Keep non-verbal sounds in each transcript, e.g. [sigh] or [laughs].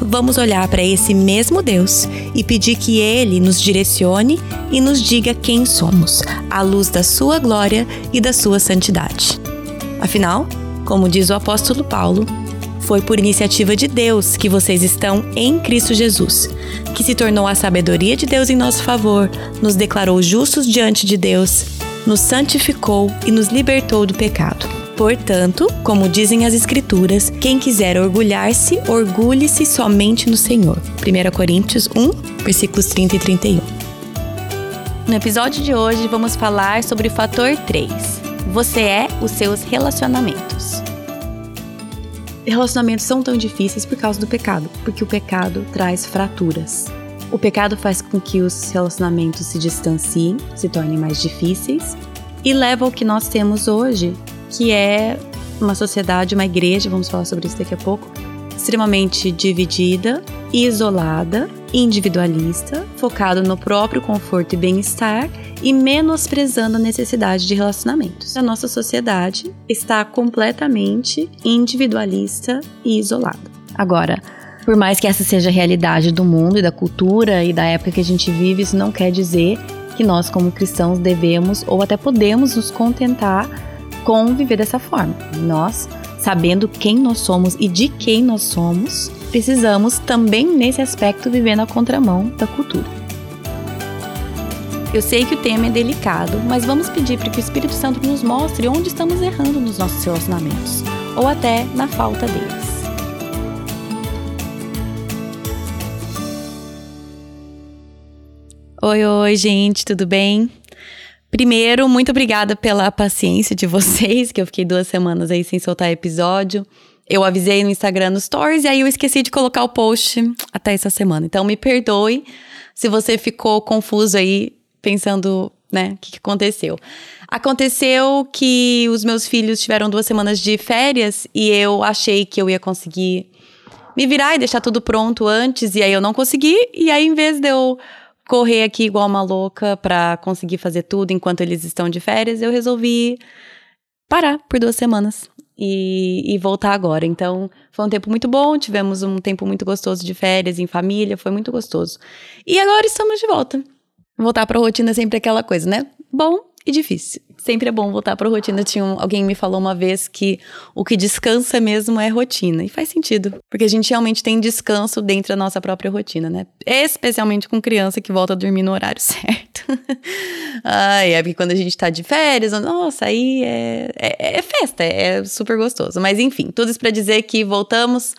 vamos olhar para esse mesmo Deus e pedir que Ele nos direcione e nos diga quem somos, à luz da Sua glória e da Sua santidade. Afinal, como diz o apóstolo Paulo, foi por iniciativa de Deus que vocês estão em Cristo Jesus, que se tornou a sabedoria de Deus em nosso favor, nos declarou justos diante de Deus, nos santificou e nos libertou do pecado. Portanto, como dizem as Escrituras, quem quiser orgulhar-se, orgulhe-se somente no Senhor. 1 Coríntios 1, versículos 30 e 31. No episódio de hoje, vamos falar sobre o fator 3. Você é os seus relacionamentos. Relacionamentos são tão difíceis por causa do pecado, porque o pecado traz fraturas. O pecado faz com que os relacionamentos se distanciem, se tornem mais difíceis e leva ao que nós temos hoje, que é uma sociedade, uma igreja, vamos falar sobre isso daqui a pouco, extremamente dividida, isolada, individualista, focado no próprio conforto e bem-estar e menosprezando a necessidade de relacionamentos. A nossa sociedade está completamente individualista e isolada. Agora, por mais que essa seja a realidade do mundo e da cultura e da época que a gente vive, isso não quer dizer que nós, como cristãos, devemos ou até podemos nos contentar com viver dessa forma. Nós, sabendo quem nós somos e de quem nós somos, precisamos também nesse aspecto viver na contramão da cultura. Eu sei que o tema é delicado, mas vamos pedir para que o Espírito Santo nos mostre onde estamos errando nos nossos relacionamentos, ou até na falta deles. Oi, oi, gente, tudo bem? Primeiro, muito obrigada pela paciência de vocês, que eu fiquei duas semanas aí sem soltar episódio. Eu avisei no Instagram no Stories e aí eu esqueci de colocar o post até essa semana. Então me perdoe se você ficou confuso aí, pensando, né, o que, que aconteceu. Aconteceu que os meus filhos tiveram duas semanas de férias e eu achei que eu ia conseguir me virar e deixar tudo pronto antes, e aí eu não consegui, e aí em vez de eu correr aqui igual uma louca para conseguir fazer tudo enquanto eles estão de férias, eu resolvi parar por duas semanas e, e, voltar agora. Então, foi um tempo muito bom, tivemos um tempo muito gostoso de férias em família, foi muito gostoso. E agora estamos de volta. Voltar pra rotina é sempre aquela coisa, né? Bom e difícil sempre é bom voltar para rotina. Tinha um, alguém me falou uma vez que o que descansa mesmo é rotina. E faz sentido, porque a gente realmente tem descanso dentro da nossa própria rotina, né? Especialmente com criança que volta a dormir no horário [laughs] certo. Ai, é porque quando a gente tá de férias, nossa, aí é, é, é festa, é super gostoso. Mas enfim, tudo isso para dizer que voltamos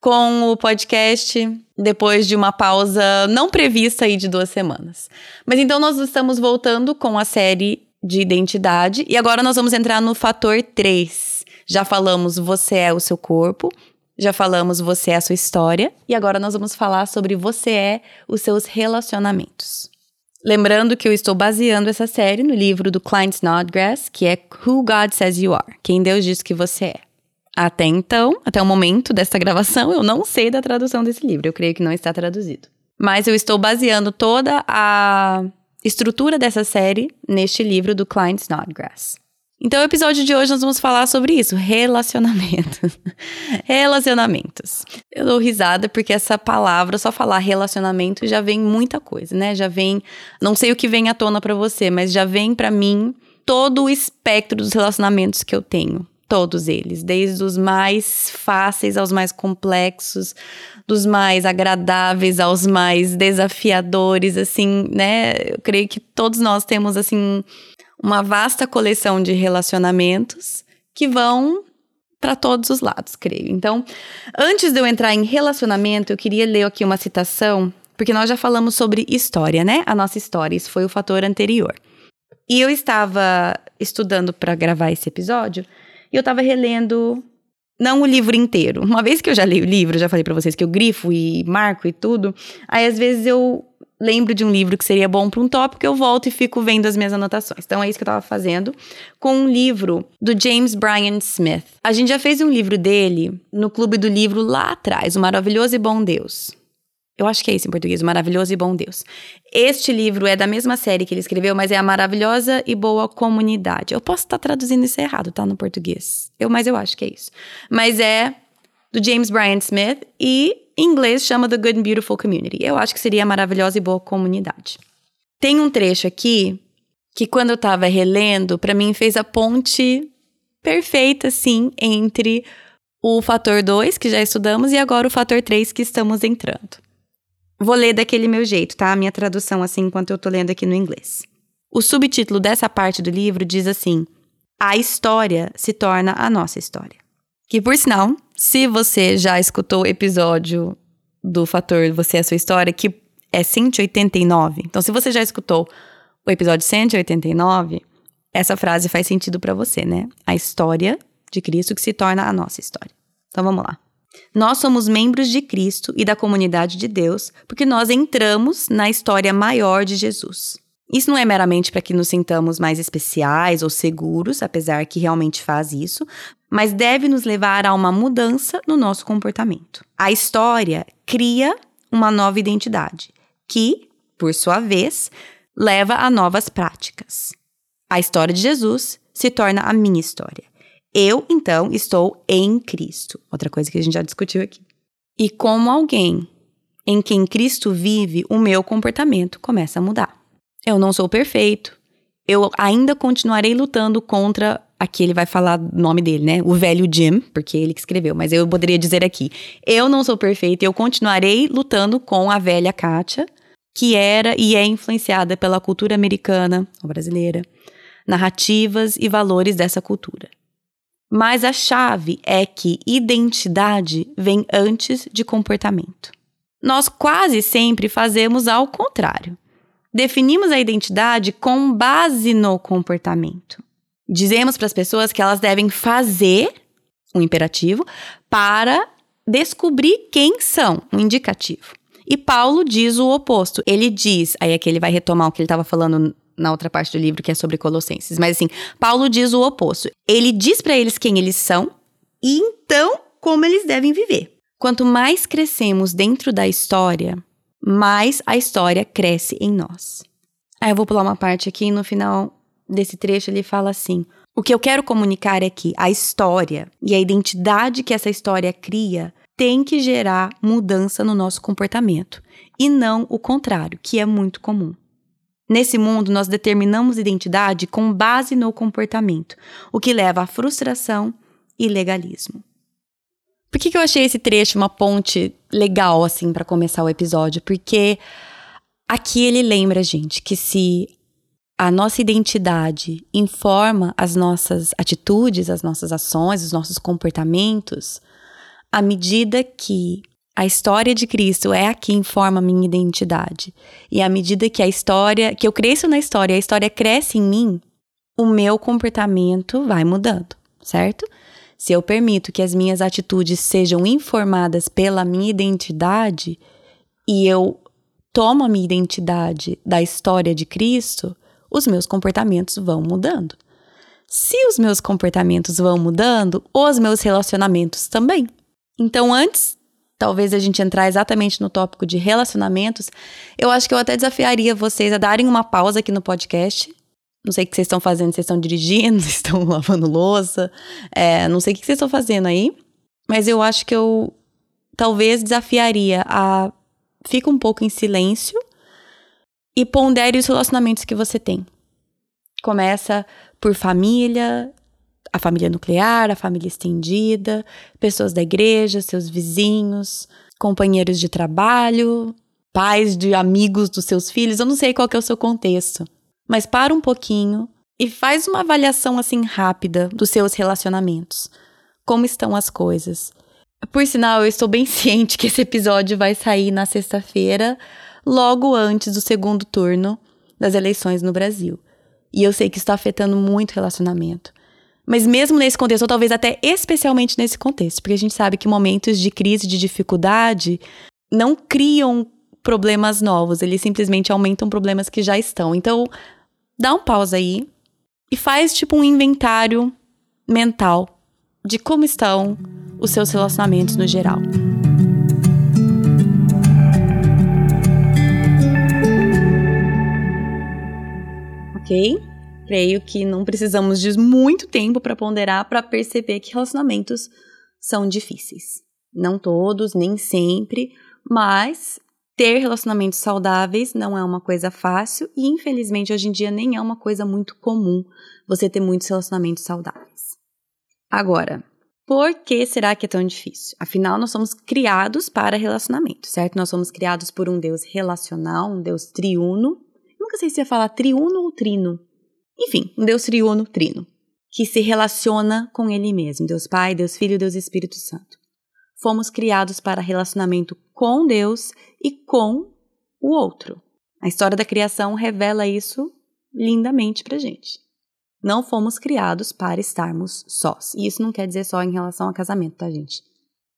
com o podcast depois de uma pausa não prevista aí de duas semanas. Mas então nós estamos voltando com a série de identidade. E agora nós vamos entrar no fator 3. Já falamos você é o seu corpo, já falamos você é a sua história, e agora nós vamos falar sobre você é os seus relacionamentos. Lembrando que eu estou baseando essa série no livro do Klein Snodgrass, que é Who God Says You Are, quem Deus diz que você é. Até então, até o momento desta gravação, eu não sei da tradução desse livro, eu creio que não está traduzido. Mas eu estou baseando toda a estrutura dessa série neste livro do Klein Snodgrass. Então, o episódio de hoje nós vamos falar sobre isso, relacionamentos. [laughs] relacionamentos. Eu dou risada porque essa palavra, só falar relacionamento já vem muita coisa, né? Já vem, não sei o que vem à tona para você, mas já vem para mim todo o espectro dos relacionamentos que eu tenho todos eles, desde os mais fáceis aos mais complexos, dos mais agradáveis aos mais desafiadores, assim, né? Eu creio que todos nós temos assim uma vasta coleção de relacionamentos que vão para todos os lados, creio. Então, antes de eu entrar em relacionamento, eu queria ler aqui uma citação, porque nós já falamos sobre história, né? A nossa história, isso foi o fator anterior. E eu estava estudando para gravar esse episódio e eu tava relendo, não o livro inteiro. Uma vez que eu já li o livro, já falei para vocês que eu grifo e marco e tudo, aí às vezes eu lembro de um livro que seria bom para um tópico, eu volto e fico vendo as minhas anotações. Então é isso que eu estava fazendo com um livro do James Bryan Smith. A gente já fez um livro dele no Clube do Livro lá atrás, O Maravilhoso e Bom Deus. Eu acho que é isso em português, O Maravilhoso e Bom Deus. Este livro é da mesma série que ele escreveu, mas é A Maravilhosa e Boa Comunidade. Eu posso estar traduzindo isso errado, tá? No português. Eu, mas eu acho que é isso. Mas é do James Bryan Smith e em inglês chama The Good and Beautiful Community. Eu acho que seria a Maravilhosa e Boa Comunidade. Tem um trecho aqui que quando eu tava relendo, para mim fez a ponte perfeita, assim, entre o fator 2, que já estudamos, e agora o fator 3, que estamos entrando. Vou ler daquele meu jeito, tá? A minha tradução, assim, enquanto eu tô lendo aqui no inglês. O subtítulo dessa parte do livro diz assim: A história se torna a nossa história. Que, por sinal, se você já escutou o episódio do Fator Você é a Sua História, que é 189, então se você já escutou o episódio 189, essa frase faz sentido para você, né? A história de Cristo que se torna a nossa história. Então vamos lá. Nós somos membros de Cristo e da comunidade de Deus porque nós entramos na história maior de Jesus. Isso não é meramente para que nos sintamos mais especiais ou seguros, apesar que realmente faz isso, mas deve nos levar a uma mudança no nosso comportamento. A história cria uma nova identidade, que, por sua vez, leva a novas práticas. A história de Jesus se torna a minha história. Eu, então, estou em Cristo. Outra coisa que a gente já discutiu aqui. E como alguém em quem Cristo vive, o meu comportamento começa a mudar. Eu não sou perfeito. Eu ainda continuarei lutando contra. Aqui ele vai falar o nome dele, né? O velho Jim, porque ele que escreveu, mas eu poderia dizer aqui: eu não sou perfeito, eu continuarei lutando com a velha Kátia, que era e é influenciada pela cultura americana ou brasileira, narrativas e valores dessa cultura. Mas a chave é que identidade vem antes de comportamento. Nós quase sempre fazemos ao contrário. Definimos a identidade com base no comportamento. Dizemos para as pessoas que elas devem fazer, um imperativo, para descobrir quem são, um indicativo. E Paulo diz o oposto. Ele diz, aí aqui ele vai retomar o que ele estava falando na outra parte do livro, que é sobre Colossenses. Mas assim, Paulo diz o oposto. Ele diz para eles quem eles são e então como eles devem viver. Quanto mais crescemos dentro da história, mais a história cresce em nós. Aí eu vou pular uma parte aqui e no final desse trecho ele fala assim: O que eu quero comunicar é que a história e a identidade que essa história cria tem que gerar mudança no nosso comportamento e não o contrário, que é muito comum. Nesse mundo, nós determinamos identidade com base no comportamento, o que leva à frustração e legalismo. Por que, que eu achei esse trecho uma ponte legal, assim, para começar o episódio? Porque aqui ele lembra gente que se a nossa identidade informa as nossas atitudes, as nossas ações, os nossos comportamentos, à medida que a história de Cristo é a que informa a minha identidade. E à medida que a história, que eu cresço na história, a história cresce em mim, o meu comportamento vai mudando, certo? Se eu permito que as minhas atitudes sejam informadas pela minha identidade e eu tomo a minha identidade da história de Cristo, os meus comportamentos vão mudando. Se os meus comportamentos vão mudando, os meus relacionamentos também. Então, antes talvez a gente entrar exatamente no tópico de relacionamentos, eu acho que eu até desafiaria vocês a darem uma pausa aqui no podcast. Não sei o que vocês estão fazendo, vocês estão dirigindo, [laughs] vocês estão lavando louça, é, não sei o que vocês estão fazendo aí, mas eu acho que eu talvez desafiaria a fica um pouco em silêncio e pondere os relacionamentos que você tem. Começa por família, a família nuclear, a família estendida, pessoas da igreja, seus vizinhos, companheiros de trabalho, pais de amigos dos seus filhos, eu não sei qual é o seu contexto. Mas para um pouquinho e faz uma avaliação assim rápida dos seus relacionamentos. Como estão as coisas? Por sinal, eu estou bem [laughs] ciente que esse episódio vai sair na sexta-feira, logo antes do segundo turno das eleições no Brasil. E eu sei que está afetando muito o relacionamento. Mas mesmo nesse contexto, ou talvez até especialmente nesse contexto, porque a gente sabe que momentos de crise, de dificuldade, não criam problemas novos, eles simplesmente aumentam problemas que já estão. Então, dá um pausa aí e faz tipo um inventário mental de como estão os seus relacionamentos no geral. Ok? Creio que não precisamos de muito tempo para ponderar para perceber que relacionamentos são difíceis. Não todos, nem sempre, mas ter relacionamentos saudáveis não é uma coisa fácil e, infelizmente, hoje em dia nem é uma coisa muito comum você ter muitos relacionamentos saudáveis. Agora, por que será que é tão difícil? Afinal, nós somos criados para relacionamento, certo? Nós somos criados por um Deus relacional, um Deus triuno. Nunca sei se ia falar triuno ou trino. Enfim, um Deus triuno, trino, que se relaciona com Ele mesmo, Deus Pai, Deus Filho, Deus Espírito Santo. Fomos criados para relacionamento com Deus e com o outro. A história da criação revela isso lindamente pra gente. Não fomos criados para estarmos sós. E isso não quer dizer só em relação a casamento, tá, gente?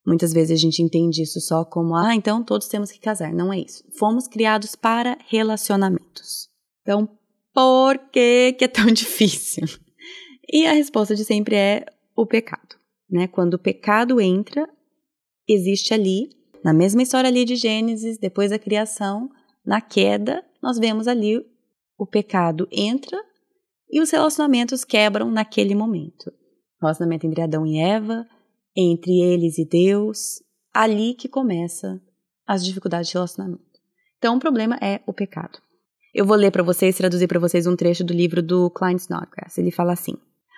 Muitas vezes a gente entende isso só como, ah, então todos temos que casar. Não é isso. Fomos criados para relacionamentos. Então, por que, que é tão [laughs] difícil? E a resposta de sempre é o pecado. Né? Quando o pecado entra, existe ali, na mesma história ali de Gênesis, depois da criação, na queda, nós vemos ali o pecado entra e os relacionamentos quebram naquele momento. Relacionamento entre Adão e Eva, entre eles e Deus, ali que começa as dificuldades de relacionamento. Então, o problema é o pecado. Eu vou ler para vocês, traduzir para vocês um trecho do livro do Klein Snodgrass. Ele fala assim: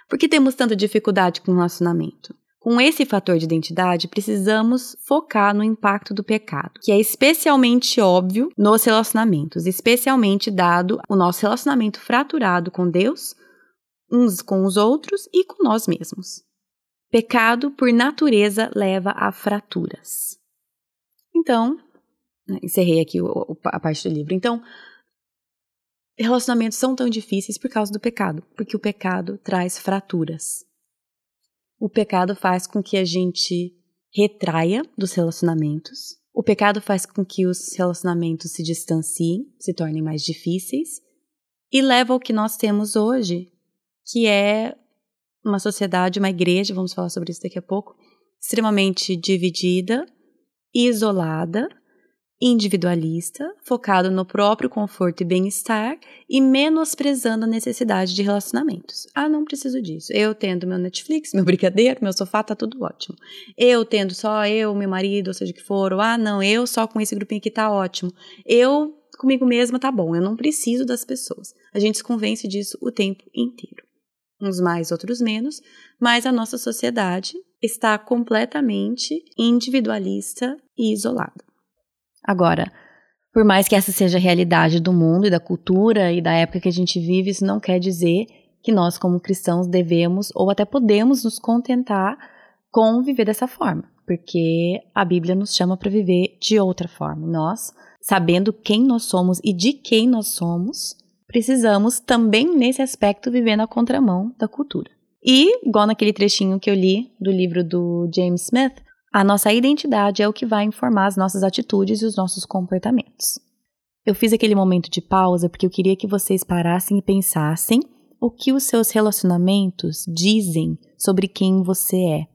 Por que temos tanta dificuldade com o relacionamento? Com esse fator de identidade, precisamos focar no impacto do pecado, que é especialmente óbvio nos relacionamentos, especialmente dado o nosso relacionamento fraturado com Deus, uns com os outros e com nós mesmos. Pecado, por natureza, leva a fraturas. Então, né, encerrei aqui a parte do livro. Então, relacionamentos são tão difíceis por causa do pecado, porque o pecado traz fraturas. O pecado faz com que a gente retraia dos relacionamentos. O pecado faz com que os relacionamentos se distanciem, se tornem mais difíceis e leva ao que nós temos hoje, que é uma sociedade, uma igreja, vamos falar sobre isso daqui a pouco, extremamente dividida, isolada, individualista, focado no próprio conforto e bem-estar e menosprezando a necessidade de relacionamentos. Ah, não preciso disso. Eu tendo meu Netflix, meu brigadeiro, meu sofá, tá tudo ótimo. Eu tendo só eu, meu marido, ou seja o que for. Ou, ah, não, eu só com esse grupinho aqui tá ótimo. Eu comigo mesma tá bom, eu não preciso das pessoas. A gente se convence disso o tempo inteiro. Uns mais, outros menos, mas a nossa sociedade está completamente individualista e isolada. Agora, por mais que essa seja a realidade do mundo e da cultura e da época que a gente vive, isso não quer dizer que nós, como cristãos, devemos ou até podemos nos contentar com viver dessa forma, porque a Bíblia nos chama para viver de outra forma. Nós, sabendo quem nós somos e de quem nós somos, precisamos também nesse aspecto viver na contramão da cultura. E, igual naquele trechinho que eu li do livro do James Smith, a nossa identidade é o que vai informar as nossas atitudes e os nossos comportamentos. Eu fiz aquele momento de pausa porque eu queria que vocês parassem e pensassem o que os seus relacionamentos dizem sobre quem você é.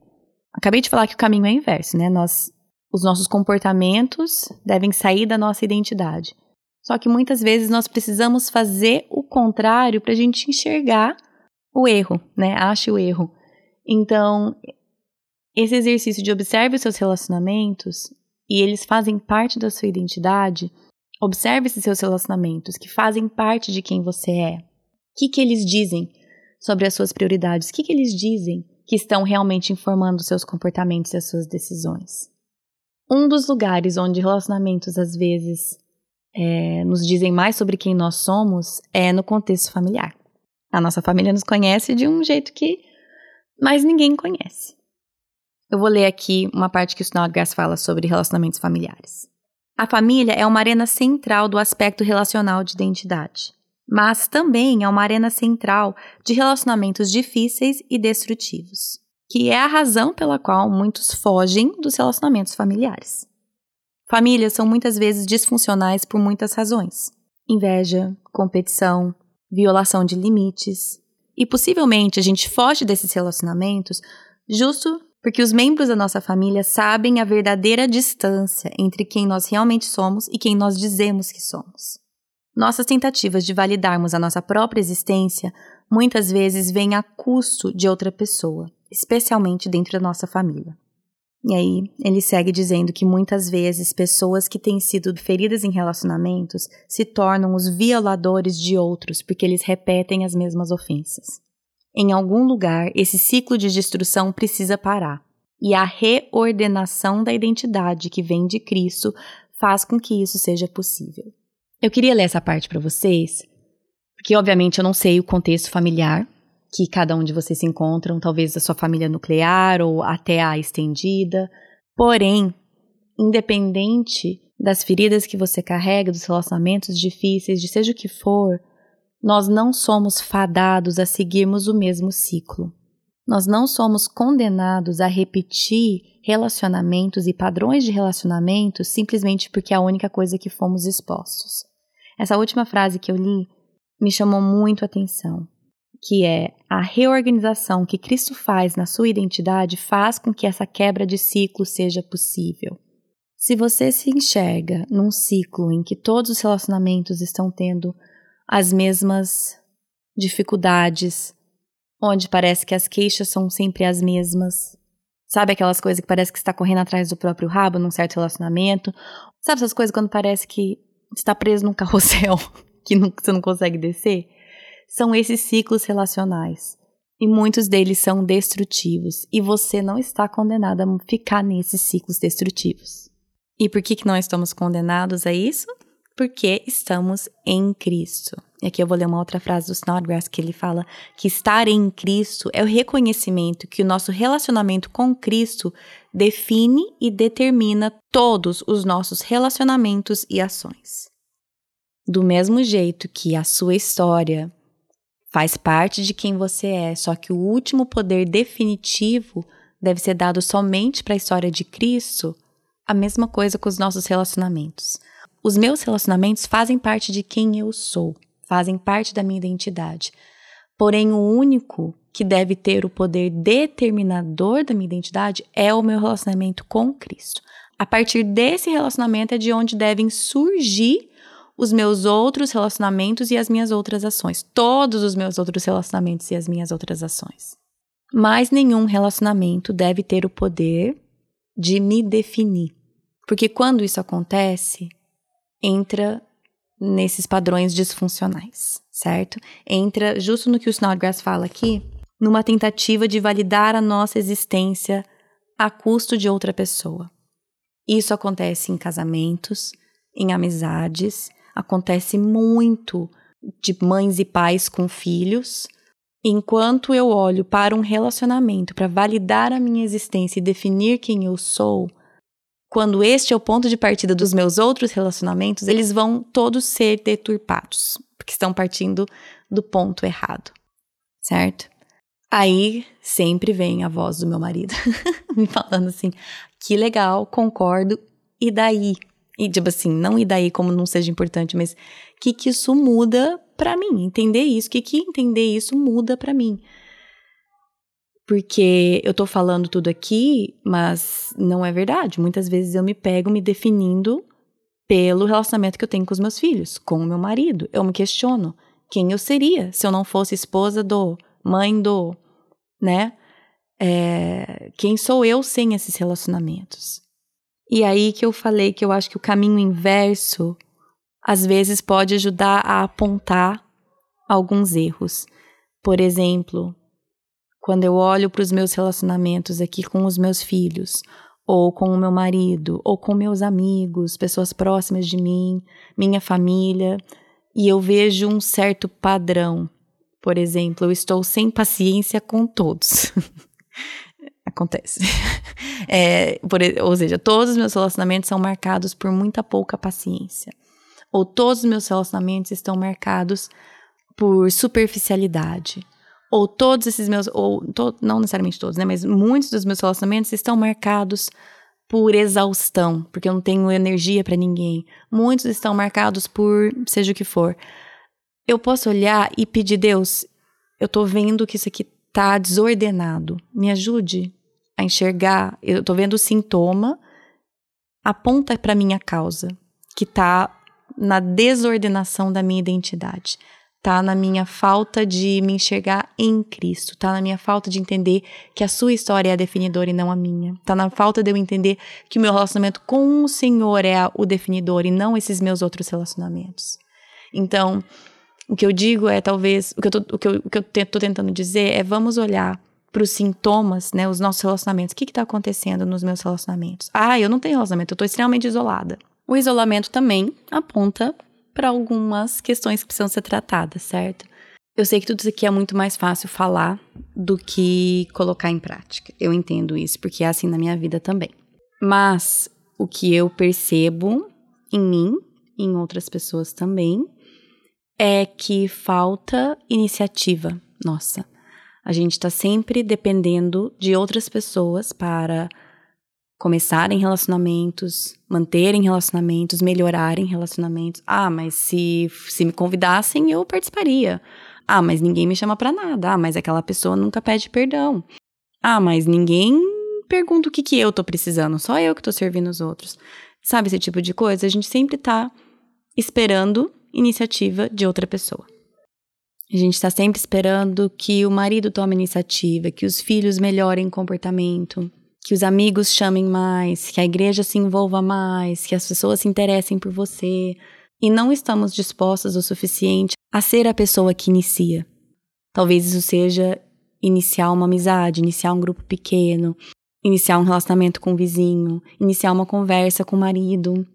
Acabei de falar que o caminho é inverso, né? Nós, os nossos comportamentos devem sair da nossa identidade. Só que muitas vezes nós precisamos fazer o contrário para a gente enxergar o erro, né? Ache o erro. Então, esse exercício de observe os seus relacionamentos e eles fazem parte da sua identidade. Observe esses seus relacionamentos que fazem parte de quem você é. O que, que eles dizem sobre as suas prioridades? O que, que eles dizem que estão realmente informando os seus comportamentos e as suas decisões? Um dos lugares onde relacionamentos às vezes é, nos dizem mais sobre quem nós somos é no contexto familiar. A nossa família nos conhece de um jeito que mais ninguém conhece. Eu vou ler aqui uma parte que o Snodgrass fala sobre relacionamentos familiares. A família é uma arena central do aspecto relacional de identidade, mas também é uma arena central de relacionamentos difíceis e destrutivos, que é a razão pela qual muitos fogem dos relacionamentos familiares. Famílias são muitas vezes disfuncionais por muitas razões: inveja, competição, violação de limites. E possivelmente a gente foge desses relacionamentos justo porque os membros da nossa família sabem a verdadeira distância entre quem nós realmente somos e quem nós dizemos que somos. Nossas tentativas de validarmos a nossa própria existência muitas vezes vêm a custo de outra pessoa, especialmente dentro da nossa família. E aí, ele segue dizendo que muitas vezes pessoas que têm sido feridas em relacionamentos se tornam os violadores de outros porque eles repetem as mesmas ofensas. Em algum lugar, esse ciclo de destruição precisa parar. E a reordenação da identidade que vem de Cristo faz com que isso seja possível. Eu queria ler essa parte para vocês, porque obviamente eu não sei o contexto familiar que cada um de vocês se encontram, talvez a sua família nuclear ou até a estendida. Porém, independente das feridas que você carrega, dos relacionamentos difíceis, de seja o que for, nós não somos fadados a seguirmos o mesmo ciclo. Nós não somos condenados a repetir relacionamentos e padrões de relacionamentos simplesmente porque é a única coisa que fomos expostos. Essa última frase que eu li me chamou muito a atenção, que é a reorganização que Cristo faz na sua identidade faz com que essa quebra de ciclo seja possível. Se você se enxerga num ciclo em que todos os relacionamentos estão tendo as mesmas dificuldades, onde parece que as queixas são sempre as mesmas. Sabe aquelas coisas que parece que está correndo atrás do próprio rabo num certo relacionamento? Sabe essas coisas quando parece que está preso num [laughs] carrossel que não, você não consegue descer? São esses ciclos relacionais. E muitos deles são destrutivos. E você não está condenado a ficar nesses ciclos destrutivos. E por que, que nós estamos condenados a isso? Porque estamos em Cristo. E aqui eu vou ler uma outra frase do Snodgrass que ele fala que estar em Cristo é o reconhecimento que o nosso relacionamento com Cristo define e determina todos os nossos relacionamentos e ações. Do mesmo jeito que a sua história faz parte de quem você é, só que o último poder definitivo deve ser dado somente para a história de Cristo, a mesma coisa com os nossos relacionamentos. Os meus relacionamentos fazem parte de quem eu sou, fazem parte da minha identidade. Porém, o único que deve ter o poder determinador da minha identidade é o meu relacionamento com Cristo. A partir desse relacionamento é de onde devem surgir os meus outros relacionamentos e as minhas outras ações. Todos os meus outros relacionamentos e as minhas outras ações. Mas nenhum relacionamento deve ter o poder de me definir. Porque quando isso acontece, entra nesses padrões disfuncionais, certo? Entra justo no que o Snodgrass fala aqui, numa tentativa de validar a nossa existência a custo de outra pessoa. Isso acontece em casamentos, em amizades, acontece muito de mães e pais com filhos. Enquanto eu olho para um relacionamento para validar a minha existência e definir quem eu sou, quando este é o ponto de partida dos meus outros relacionamentos, eles vão todos ser deturpados, porque estão partindo do ponto errado, certo? Aí sempre vem a voz do meu marido [laughs] me falando assim: que legal, concordo, e daí? E tipo assim, não e daí como não seja importante, mas que que isso muda para mim? Entender isso, que que entender isso muda para mim? Porque eu tô falando tudo aqui, mas não é verdade. Muitas vezes eu me pego me definindo pelo relacionamento que eu tenho com os meus filhos, com o meu marido. Eu me questiono quem eu seria se eu não fosse esposa do, mãe do, né? É, quem sou eu sem esses relacionamentos? E aí que eu falei que eu acho que o caminho inverso às vezes pode ajudar a apontar alguns erros. Por exemplo, quando eu olho para os meus relacionamentos aqui com os meus filhos, ou com o meu marido, ou com meus amigos, pessoas próximas de mim, minha família, e eu vejo um certo padrão. Por exemplo, eu estou sem paciência com todos. [laughs] Acontece. [laughs] É, por, ou seja, todos os meus relacionamentos são marcados por muita pouca paciência. Ou todos os meus relacionamentos estão marcados por superficialidade ou todos esses meus, ou to, não necessariamente todos, né, mas muitos dos meus relacionamentos estão marcados por exaustão, porque eu não tenho energia para ninguém. Muitos estão marcados por seja o que for. Eu posso olhar e pedir, Deus, eu tô vendo que isso aqui tá desordenado. Me ajude a enxergar. Eu tô vendo o sintoma, aponta para minha causa, que tá na desordenação da minha identidade tá na minha falta de me enxergar em Cristo, tá na minha falta de entender que a sua história é a definidora e não a minha, tá na falta de eu entender que o meu relacionamento com o Senhor é o definidor e não esses meus outros relacionamentos. Então, o que eu digo é talvez, o que eu tô, o que eu, o que eu tô tentando dizer é vamos olhar para os sintomas, né, os nossos relacionamentos. O que está acontecendo nos meus relacionamentos? Ah, eu não tenho relacionamento, eu estou extremamente isolada. O isolamento também aponta para algumas questões que precisam ser tratadas, certo? Eu sei que tudo isso aqui é muito mais fácil falar do que colocar em prática. Eu entendo isso, porque é assim na minha vida também. Mas o que eu percebo em mim, em outras pessoas também, é que falta iniciativa nossa. A gente está sempre dependendo de outras pessoas para começarem relacionamentos, manterem relacionamentos, melhorarem relacionamentos. Ah, mas se, se me convidassem, eu participaria. Ah, mas ninguém me chama para nada. Ah, mas aquela pessoa nunca pede perdão. Ah, mas ninguém pergunta o que, que eu tô precisando, só eu que tô servindo os outros. Sabe esse tipo de coisa? A gente sempre tá esperando iniciativa de outra pessoa. A gente está sempre esperando que o marido tome iniciativa, que os filhos melhorem comportamento, que os amigos chamem mais, que a igreja se envolva mais, que as pessoas se interessem por você, e não estamos dispostos o suficiente a ser a pessoa que inicia. Talvez isso seja iniciar uma amizade, iniciar um grupo pequeno, iniciar um relacionamento com o vizinho, iniciar uma conversa com o marido,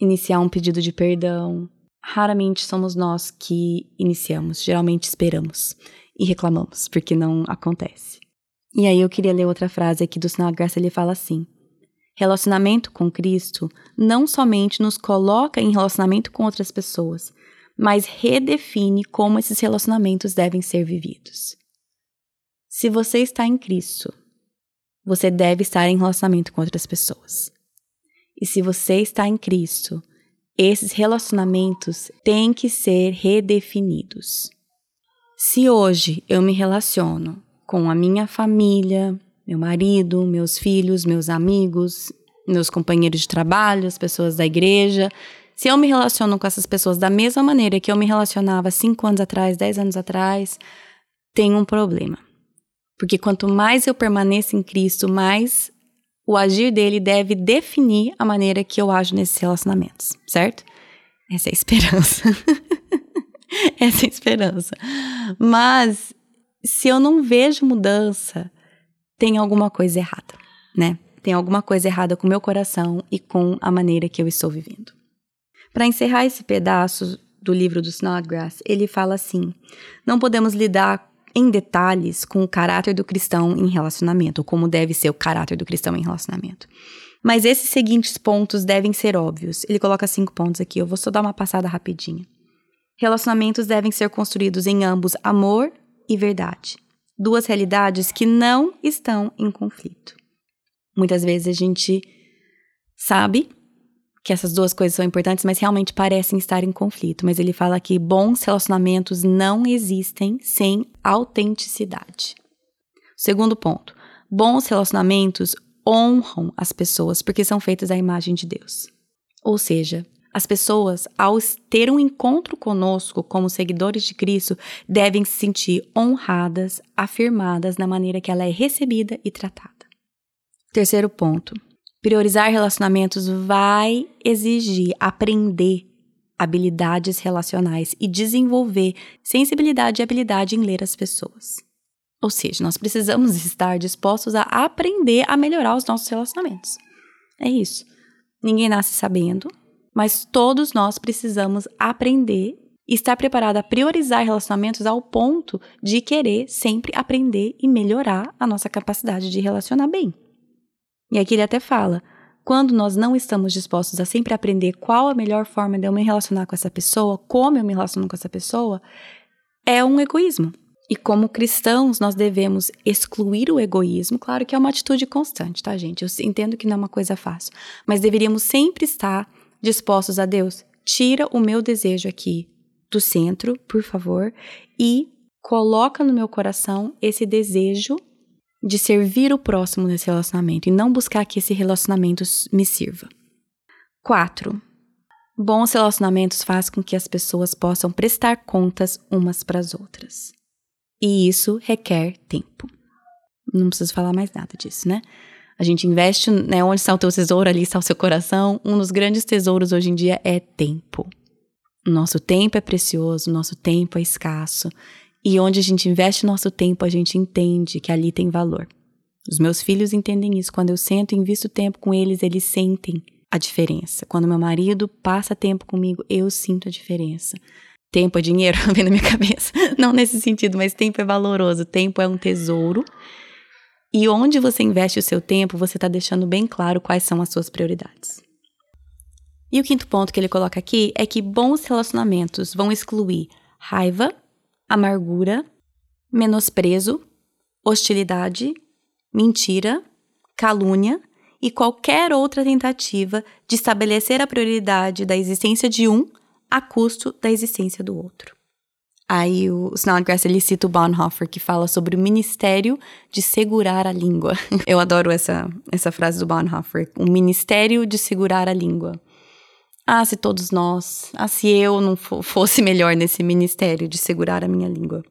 iniciar um pedido de perdão. Raramente somos nós que iniciamos, geralmente esperamos e reclamamos porque não acontece. E aí eu queria ler outra frase aqui do Sinal Graça, ele fala assim: Relacionamento com Cristo não somente nos coloca em relacionamento com outras pessoas, mas redefine como esses relacionamentos devem ser vividos. Se você está em Cristo, você deve estar em relacionamento com outras pessoas. E se você está em Cristo, esses relacionamentos têm que ser redefinidos. Se hoje eu me relaciono com a minha família, meu marido, meus filhos, meus amigos, meus companheiros de trabalho, as pessoas da igreja. Se eu me relaciono com essas pessoas da mesma maneira que eu me relacionava cinco anos atrás, dez anos atrás, tem um problema. Porque quanto mais eu permaneço em Cristo, mais o agir dele deve definir a maneira que eu ajo nesses relacionamentos, certo? Essa é a esperança. [laughs] Essa é a esperança. Mas se eu não vejo mudança, tem alguma coisa errada, né? Tem alguma coisa errada com o meu coração e com a maneira que eu estou vivendo. Para encerrar esse pedaço do livro do Snodgrass, ele fala assim: não podemos lidar em detalhes com o caráter do cristão em relacionamento, ou como deve ser o caráter do cristão em relacionamento. Mas esses seguintes pontos devem ser óbvios. Ele coloca cinco pontos aqui, eu vou só dar uma passada rapidinha. Relacionamentos devem ser construídos em ambos amor e verdade. Duas realidades que não estão em conflito. Muitas vezes a gente sabe que essas duas coisas são importantes, mas realmente parecem estar em conflito. Mas ele fala que bons relacionamentos não existem sem autenticidade. Segundo ponto: bons relacionamentos honram as pessoas porque são feitas à imagem de Deus. Ou seja, as pessoas, ao ter um encontro conosco como seguidores de Cristo, devem se sentir honradas, afirmadas na maneira que ela é recebida e tratada. Terceiro ponto: priorizar relacionamentos vai exigir aprender habilidades relacionais e desenvolver sensibilidade e habilidade em ler as pessoas. Ou seja, nós precisamos [laughs] estar dispostos a aprender a melhorar os nossos relacionamentos. É isso. Ninguém nasce sabendo, mas todos nós precisamos aprender e estar preparado a priorizar relacionamentos ao ponto de querer sempre aprender e melhorar a nossa capacidade de relacionar bem. E aqui ele até fala: quando nós não estamos dispostos a sempre aprender qual a melhor forma de eu me relacionar com essa pessoa, como eu me relaciono com essa pessoa, é um egoísmo. E como cristãos, nós devemos excluir o egoísmo. Claro que é uma atitude constante, tá, gente? Eu entendo que não é uma coisa fácil. Mas deveríamos sempre estar dispostos a Deus. Tira o meu desejo aqui do centro, por favor, e coloca no meu coração esse desejo de servir o próximo nesse relacionamento e não buscar que esse relacionamento me sirva. 4. Bons relacionamentos fazem com que as pessoas possam prestar contas umas para as outras. E isso requer tempo. Não preciso falar mais nada disso, né? A gente investe, né? Onde está o teu tesouro, ali está o seu coração. Um dos grandes tesouros hoje em dia é tempo. Nosso tempo é precioso, nosso tempo é escasso. E onde a gente investe nosso tempo, a gente entende que ali tem valor. Os meus filhos entendem isso. Quando eu sento e invisto tempo com eles, eles sentem a diferença. Quando meu marido passa tempo comigo, eu sinto a diferença. Tempo é dinheiro, [laughs] vem na minha cabeça. Não nesse sentido, mas tempo é valoroso. Tempo é um tesouro. E onde você investe o seu tempo, você está deixando bem claro quais são as suas prioridades. E o quinto ponto que ele coloca aqui é que bons relacionamentos vão excluir raiva, amargura, menosprezo, hostilidade, mentira, calúnia e qualquer outra tentativa de estabelecer a prioridade da existência de um a custo da existência do outro. Aí o Snodgrass ele cita o Bonhoeffer que fala sobre o ministério de segurar a língua. [laughs] Eu adoro essa, essa frase do Bonhoeffer, o ministério de segurar a língua. Ah, se todos nós, ah, se eu não fosse melhor nesse ministério de segurar a minha língua.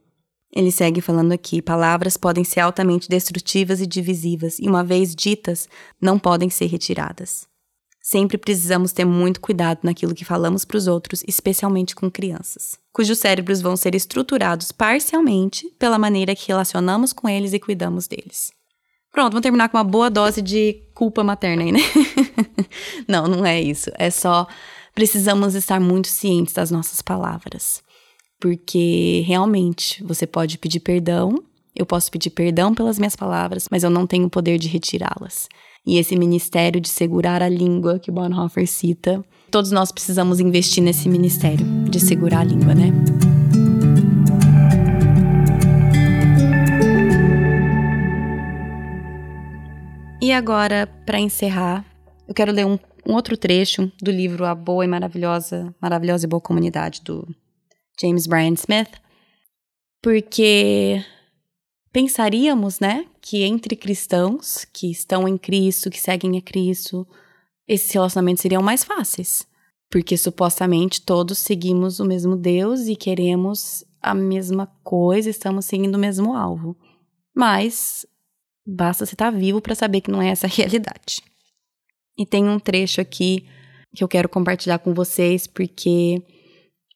Ele segue falando aqui: palavras podem ser altamente destrutivas e divisivas, e uma vez ditas, não podem ser retiradas. Sempre precisamos ter muito cuidado naquilo que falamos para os outros, especialmente com crianças, cujos cérebros vão ser estruturados parcialmente pela maneira que relacionamos com eles e cuidamos deles. Pronto, vamos terminar com uma boa dose de culpa materna aí, né? [laughs] não, não é isso. É só precisamos estar muito cientes das nossas palavras porque realmente você pode pedir perdão, eu posso pedir perdão pelas minhas palavras, mas eu não tenho o poder de retirá-las. E esse ministério de segurar a língua que Bonhoeffer cita, todos nós precisamos investir nesse ministério de segurar a língua, né? E agora, para encerrar, eu quero ler um, um, outro trecho do livro A Boa e Maravilhosa, Maravilhosa e Boa Comunidade, do James Bryan Smith, porque pensaríamos, né, que entre cristãos que estão em Cristo, que seguem a Cristo, esses relacionamentos seriam mais fáceis, porque supostamente todos seguimos o mesmo Deus e queremos a mesma coisa, estamos seguindo o mesmo alvo. Mas basta você estar vivo para saber que não é essa a [laughs] realidade. E tem um trecho aqui que eu quero compartilhar com vocês porque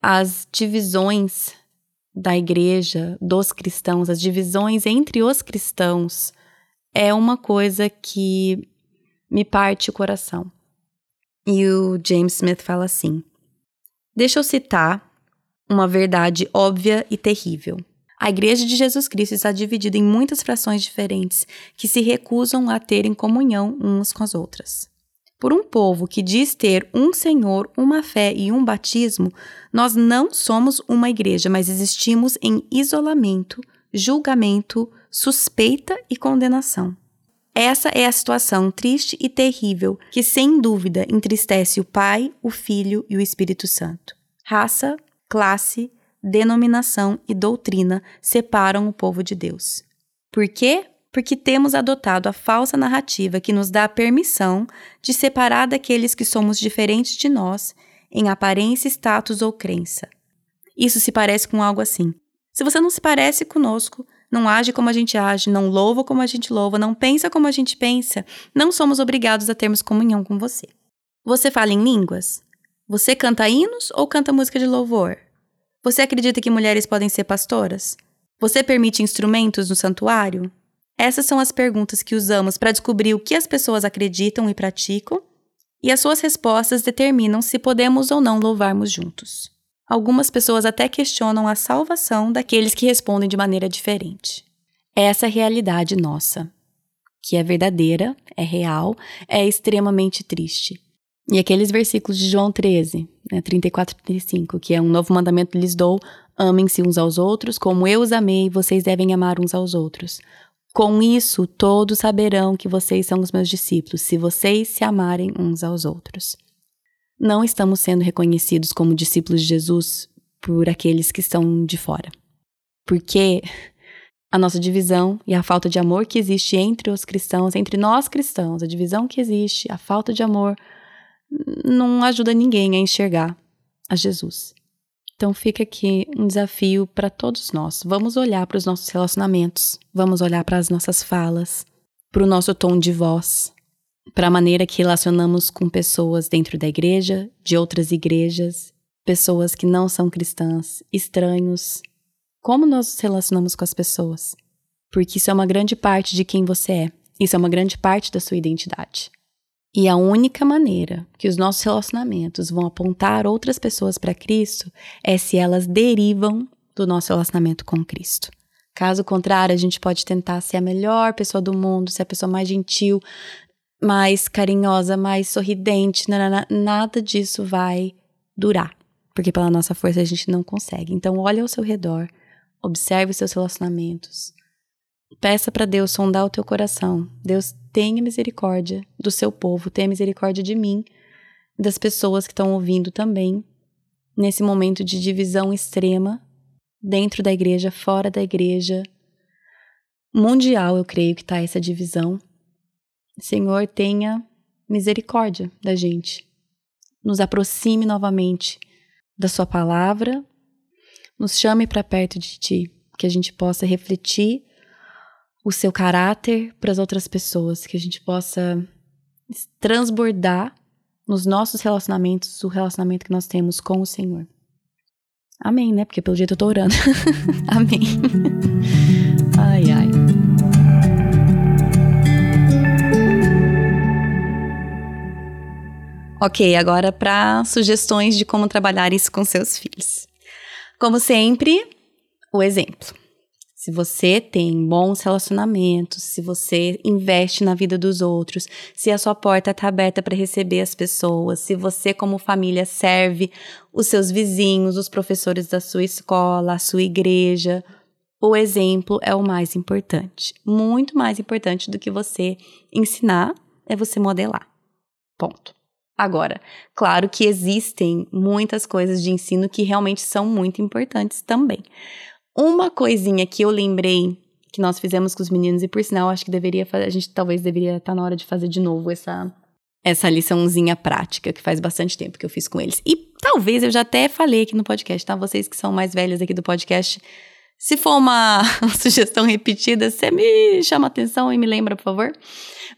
as divisões da igreja, dos cristãos, as divisões entre os cristãos, é uma coisa que me parte o coração. E o James Smith fala assim: Deixa eu citar uma verdade óbvia e terrível. A Igreja de Jesus Cristo está dividida em muitas frações diferentes que se recusam a ter em comunhão umas com as outras. Por um povo que diz ter um Senhor, uma fé e um batismo, nós não somos uma igreja, mas existimos em isolamento, julgamento, suspeita e condenação. Essa é a situação triste e terrível que, sem dúvida, entristece o Pai, o Filho e o Espírito Santo. Raça, classe, denominação e doutrina separam o povo de Deus. Por quê? Porque temos adotado a falsa narrativa que nos dá a permissão de separar daqueles que somos diferentes de nós em aparência, status ou crença. Isso se parece com algo assim. Se você não se parece conosco, não age como a gente age, não louva como a gente louva, não pensa como a gente pensa, não somos obrigados a termos comunhão com você. Você fala em línguas? Você canta hinos ou canta música de louvor? Você acredita que mulheres podem ser pastoras? Você permite instrumentos no santuário? Essas são as perguntas que usamos para descobrir o que as pessoas acreditam e praticam, e as suas respostas determinam se podemos ou não louvarmos juntos. Algumas pessoas até questionam a salvação daqueles que respondem de maneira diferente. Essa é realidade nossa, que é verdadeira, é real, é extremamente triste. E aqueles versículos de João 13, né, 34 e 35, que é um novo mandamento lhes dou, Amem-se uns aos outros, como eu os amei, vocês devem amar uns aos outros. Com isso, todos saberão que vocês são os meus discípulos, se vocês se amarem uns aos outros. Não estamos sendo reconhecidos como discípulos de Jesus por aqueles que estão de fora. Porque a nossa divisão e a falta de amor que existe entre os cristãos, entre nós cristãos, a divisão que existe, a falta de amor, não ajuda ninguém a enxergar a Jesus. Então fica aqui um desafio para todos nós. Vamos olhar para os nossos relacionamentos, vamos olhar para as nossas falas, para o nosso tom de voz, para a maneira que relacionamos com pessoas dentro da igreja, de outras igrejas, pessoas que não são cristãs, estranhos. Como nós nos relacionamos com as pessoas? Porque isso é uma grande parte de quem você é. Isso é uma grande parte da sua identidade. E a única maneira que os nossos relacionamentos vão apontar outras pessoas para Cristo é se elas derivam do nosso relacionamento com Cristo. Caso contrário, a gente pode tentar ser a melhor pessoa do mundo, ser a pessoa mais gentil, mais carinhosa, mais sorridente, nanana, nada disso vai durar, porque pela nossa força a gente não consegue. Então, olhe ao seu redor, observe os seus relacionamentos, Peça para Deus sondar o teu coração. Deus tenha misericórdia do seu povo, tenha misericórdia de mim, das pessoas que estão ouvindo também, nesse momento de divisão extrema, dentro da igreja, fora da igreja. Mundial, eu creio que está essa divisão. Senhor, tenha misericórdia da gente. Nos aproxime novamente da Sua palavra, nos chame para perto de Ti, que a gente possa refletir o seu caráter para as outras pessoas, que a gente possa transbordar nos nossos relacionamentos o relacionamento que nós temos com o Senhor. Amém, né? Porque pelo jeito eu tô orando. [laughs] Amém. ai, ai. Ok, agora para sugestões de como trabalhar isso com seus filhos. Como sempre, o exemplo. Se você tem bons relacionamentos, se você investe na vida dos outros, se a sua porta está aberta para receber as pessoas, se você, como família, serve os seus vizinhos, os professores da sua escola, a sua igreja, o exemplo é o mais importante. Muito mais importante do que você ensinar é você modelar. Ponto. Agora, claro que existem muitas coisas de ensino que realmente são muito importantes também. Uma coisinha que eu lembrei que nós fizemos com os meninos, e por sinal, acho que deveria fazer, a gente talvez deveria estar tá na hora de fazer de novo essa, essa liçãozinha prática, que faz bastante tempo que eu fiz com eles. E talvez eu já até falei aqui no podcast, tá? Vocês que são mais velhos aqui do podcast, se for uma [laughs] sugestão repetida, você me chama atenção e me lembra, por favor.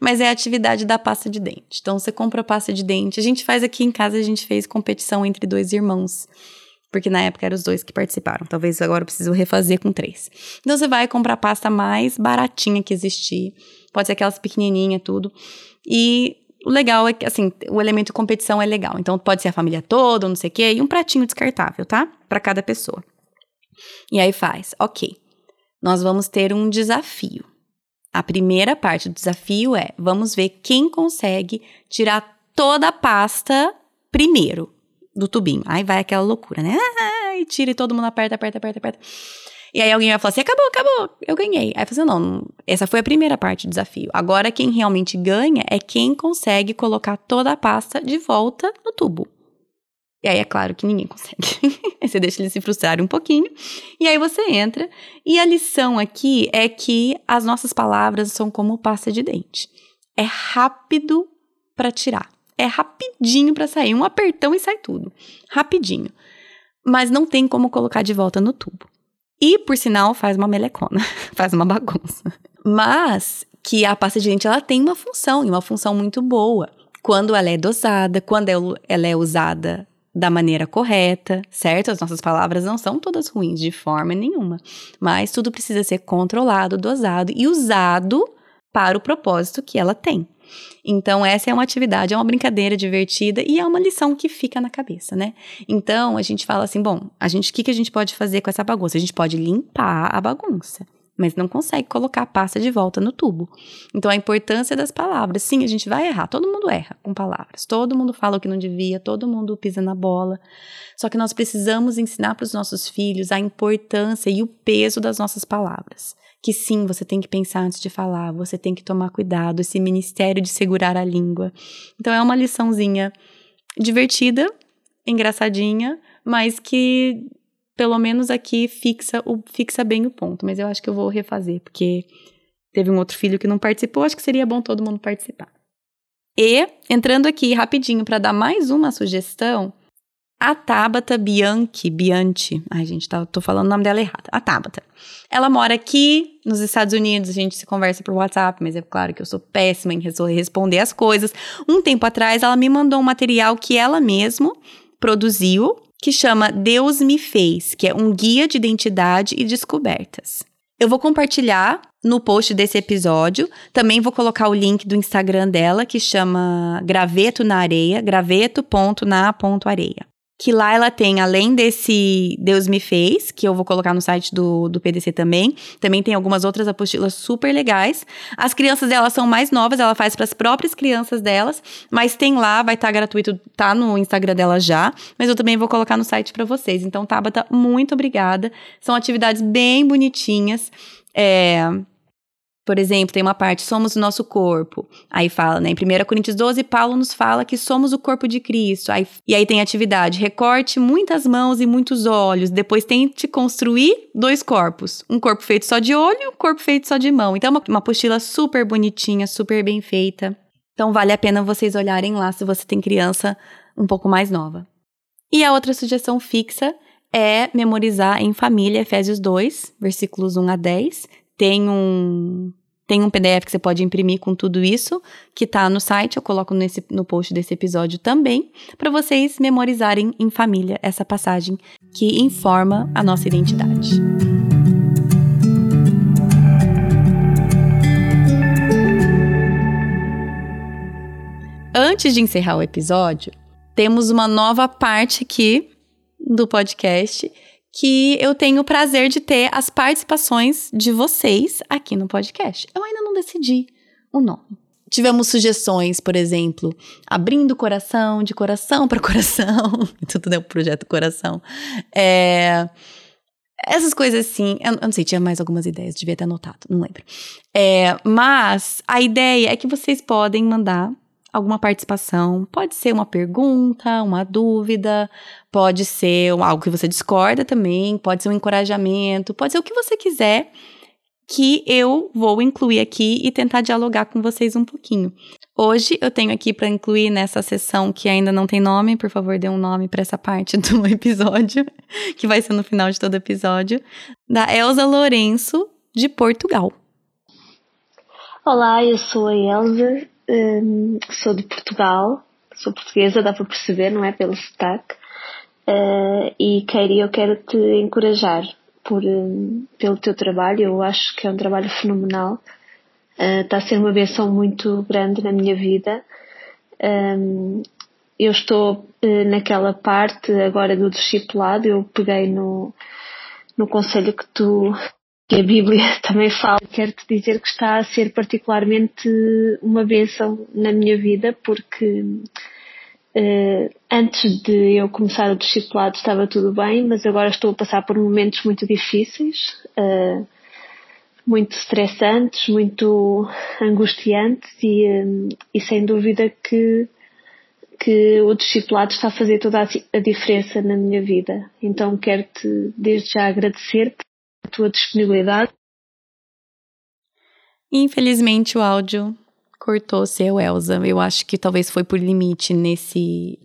Mas é a atividade da pasta de dente. Então, você compra a pasta de dente. A gente faz aqui em casa, a gente fez competição entre dois irmãos porque na época eram os dois que participaram. Talvez agora eu preciso refazer com três. Então você vai comprar a pasta mais baratinha que existir, pode ser aquelas pequenininha tudo. E o legal é que assim, o elemento competição é legal. Então pode ser a família toda, não sei o quê, e um pratinho descartável, tá? Para cada pessoa. E aí faz, OK. Nós vamos ter um desafio. A primeira parte do desafio é: vamos ver quem consegue tirar toda a pasta primeiro do tubinho. Aí vai aquela loucura, né? Ah, e tira e todo mundo aperta, aperta, aperta, aperta. E aí alguém vai falar assim: acabou, acabou, eu ganhei. Aí você, assim, não, essa foi a primeira parte do desafio. Agora quem realmente ganha é quem consegue colocar toda a pasta de volta no tubo. E aí é claro que ninguém consegue. [laughs] você deixa eles se frustrarem um pouquinho. E aí você entra. E a lição aqui é que as nossas palavras são como pasta de dente. É rápido para tirar é rapidinho para sair, um apertão e sai tudo. Rapidinho. Mas não tem como colocar de volta no tubo. E, por sinal, faz uma melecona, [laughs] faz uma bagunça. Mas que a pasta de dente ela tem uma função, e uma função muito boa. Quando ela é dosada, quando ela é usada da maneira correta, certo? As nossas palavras não são todas ruins de forma nenhuma, mas tudo precisa ser controlado, dosado e usado para o propósito que ela tem. Então, essa é uma atividade, é uma brincadeira divertida e é uma lição que fica na cabeça, né? Então, a gente fala assim: bom, a gente, o que, que a gente pode fazer com essa bagunça? A gente pode limpar a bagunça. mas não consegue colocar a pasta de volta no tubo. Então a importância das palavras. Sim, a gente vai errar, todo mundo erra com palavras. Todo mundo fala o que não devia, todo mundo pisa na bola. Só que nós precisamos ensinar para os nossos filhos a importância e o peso das nossas palavras. Que sim, você tem que pensar antes de falar, você tem que tomar cuidado, esse ministério de segurar a língua. Então é uma liçãozinha divertida, engraçadinha, mas que pelo menos aqui fixa, o, fixa bem o ponto. Mas eu acho que eu vou refazer, porque teve um outro filho que não participou, acho que seria bom todo mundo participar. E, entrando aqui rapidinho para dar mais uma sugestão, a Tabata Bianchi, Bianchi, ai gente, tá, tô falando o nome dela errado, a Tabata. Ela mora aqui nos Estados Unidos, a gente se conversa por WhatsApp, mas é claro que eu sou péssima em responder as coisas. Um tempo atrás, ela me mandou um material que ela mesma produziu que chama Deus Me Fez, que é um guia de identidade e descobertas. Eu vou compartilhar no post desse episódio. Também vou colocar o link do Instagram dela, que chama Graveto na Areia, graveto.na.areia que lá ela tem, além desse Deus Me Fez, que eu vou colocar no site do, do PDC também, também tem algumas outras apostilas super legais. As crianças dela são mais novas, ela faz para as próprias crianças delas, mas tem lá, vai estar tá gratuito, tá no Instagram dela já, mas eu também vou colocar no site para vocês. Então, Tabata, muito obrigada. São atividades bem bonitinhas. É, por exemplo, tem uma parte, somos o nosso corpo. Aí fala, né? Em 1 Coríntios 12, Paulo nos fala que somos o corpo de Cristo. Aí, e aí tem atividade, recorte muitas mãos e muitos olhos. Depois tente construir dois corpos. Um corpo feito só de olho e um corpo feito só de mão. Então, é uma, uma apostila super bonitinha, super bem feita. Então, vale a pena vocês olharem lá se você tem criança um pouco mais nova. E a outra sugestão fixa é memorizar em família Efésios 2, versículos 1 a 10. Tem um, tem um PDF que você pode imprimir com tudo isso, que está no site, eu coloco nesse, no post desse episódio também, para vocês memorizarem em família essa passagem que informa a nossa identidade. Antes de encerrar o episódio, temos uma nova parte aqui do podcast que eu tenho o prazer de ter as participações de vocês aqui no podcast. Eu ainda não decidi o nome. Tivemos sugestões, por exemplo, abrindo coração, de coração para [laughs] coração. Tudo é o projeto coração. É, essas coisas assim, eu, não sei, tinha mais algumas ideias, devia ter anotado, não lembro. É, mas a ideia é que vocês podem mandar alguma participação. Pode ser uma pergunta, uma dúvida, pode ser algo que você discorda também, pode ser um encorajamento, pode ser o que você quiser que eu vou incluir aqui e tentar dialogar com vocês um pouquinho. Hoje eu tenho aqui para incluir nessa sessão que ainda não tem nome, por favor, dê um nome para essa parte [laughs] do episódio, que vai ser no final de todo episódio, da Elza Lourenço, de Portugal. Olá, eu sou a Elza um, sou de Portugal, sou portuguesa, dá para perceber, não é? Pelo sotaque. Uh, e queria, eu quero te encorajar por, um, pelo teu trabalho. Eu acho que é um trabalho fenomenal. Uh, está a ser uma benção muito grande na minha vida. Um, eu estou uh, naquela parte agora do discipulado. Eu peguei no, no conselho que tu que a Bíblia [laughs] também fala. Quero-te dizer que está a ser particularmente uma bênção na minha vida, porque uh, antes de eu começar o discipulado estava tudo bem, mas agora estou a passar por momentos muito difíceis, uh, muito estressantes, muito angustiantes e, uh, e sem dúvida que que o discipulado está a fazer toda a diferença na minha vida. Então quero-te desde já agradecer tua disponibilidade. Infelizmente o áudio cortou seu, Elza. Eu acho que talvez foi por limite nesse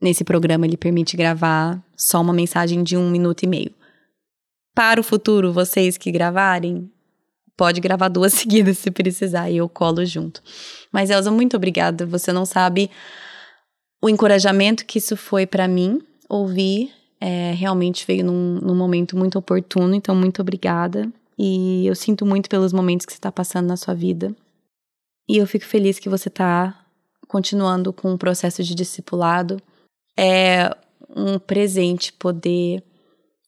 nesse programa ele permite gravar só uma mensagem de um minuto e meio. Para o futuro, vocês que gravarem, pode gravar duas [laughs] seguidas se precisar e eu colo junto. Mas Elza, muito obrigada. Você não sabe o encorajamento que isso foi para mim ouvir é, realmente veio num, num momento muito oportuno, então muito obrigada. E eu sinto muito pelos momentos que você está passando na sua vida. E eu fico feliz que você está continuando com o processo de discipulado. É um presente poder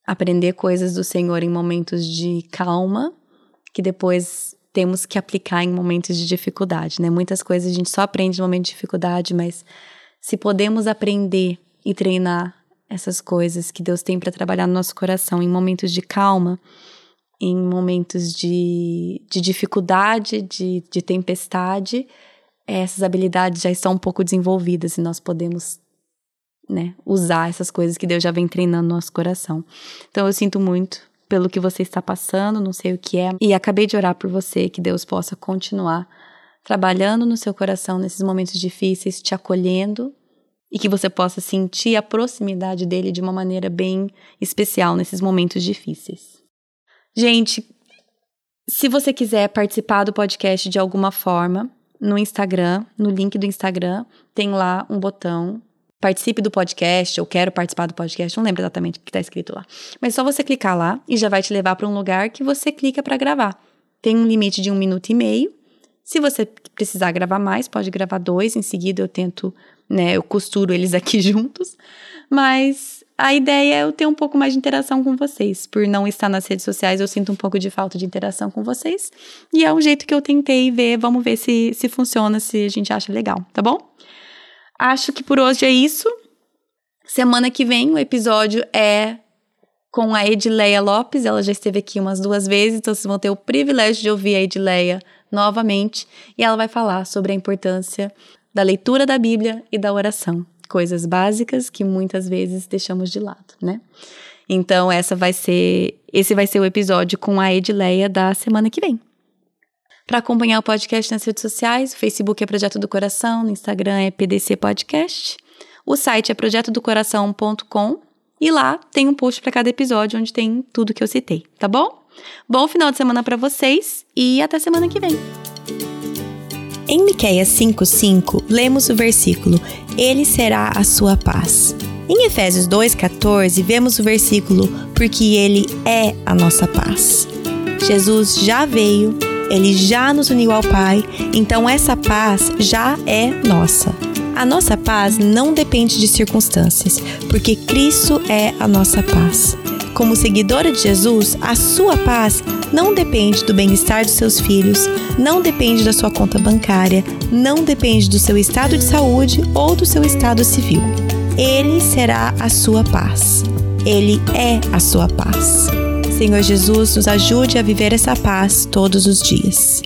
aprender coisas do Senhor em momentos de calma que depois temos que aplicar em momentos de dificuldade, né? Muitas coisas a gente só aprende no momento de dificuldade, mas se podemos aprender e treinar essas coisas que Deus tem para trabalhar no nosso coração em momentos de calma, em momentos de, de dificuldade, de, de tempestade, essas habilidades já estão um pouco desenvolvidas e nós podemos né, usar essas coisas que Deus já vem treinando no nosso coração. Então eu sinto muito pelo que você está passando, não sei o que é, e acabei de orar por você que Deus possa continuar trabalhando no seu coração nesses momentos difíceis, te acolhendo e que você possa sentir a proximidade dele de uma maneira bem especial nesses momentos difíceis. Gente, se você quiser participar do podcast de alguma forma, no Instagram, no link do Instagram, tem lá um botão participe do podcast, ou quero participar do podcast, não lembro exatamente o que está escrito lá. Mas é só você clicar lá e já vai te levar para um lugar que você clica para gravar. Tem um limite de um minuto e meio. Se você precisar gravar mais, pode gravar dois. Em seguida eu tento, né, eu costuro eles aqui [laughs] juntos. Mas a ideia é eu ter um pouco mais de interação com vocês. Por não estar nas redes sociais, eu sinto um pouco de falta de interação com vocês. E é um jeito que eu tentei ver. Vamos ver se, se funciona, se a gente acha legal, tá bom? Acho que por hoje é isso. Semana que vem o episódio é com a Edileia Lopes. Ela já esteve aqui umas duas vezes, então vocês vão ter o privilégio de ouvir a Edileia novamente. E ela vai falar sobre a importância da leitura da Bíblia e da oração. Coisas básicas que muitas vezes deixamos de lado, né? Então, essa vai ser, esse vai ser o episódio com a Edileia da semana que vem. Para acompanhar o podcast nas redes sociais, o Facebook é Projeto do Coração, no Instagram é PDC Podcast. O site é projetodocoração.com e lá tem um post para cada episódio onde tem tudo que eu citei, tá bom? Bom final de semana para vocês e até semana que vem. Em Miqueias 5:5, lemos o versículo: Ele será a sua paz. Em Efésios 2:14, vemos o versículo: Porque ele é a nossa paz. Jesus já veio ele já nos uniu ao Pai, então essa paz já é nossa. A nossa paz não depende de circunstâncias, porque Cristo é a nossa paz. Como seguidora de Jesus, a sua paz não depende do bem-estar dos seus filhos, não depende da sua conta bancária, não depende do seu estado de saúde ou do seu estado civil. Ele será a sua paz. Ele é a sua paz. Senhor Jesus, nos ajude a viver essa paz todos os dias.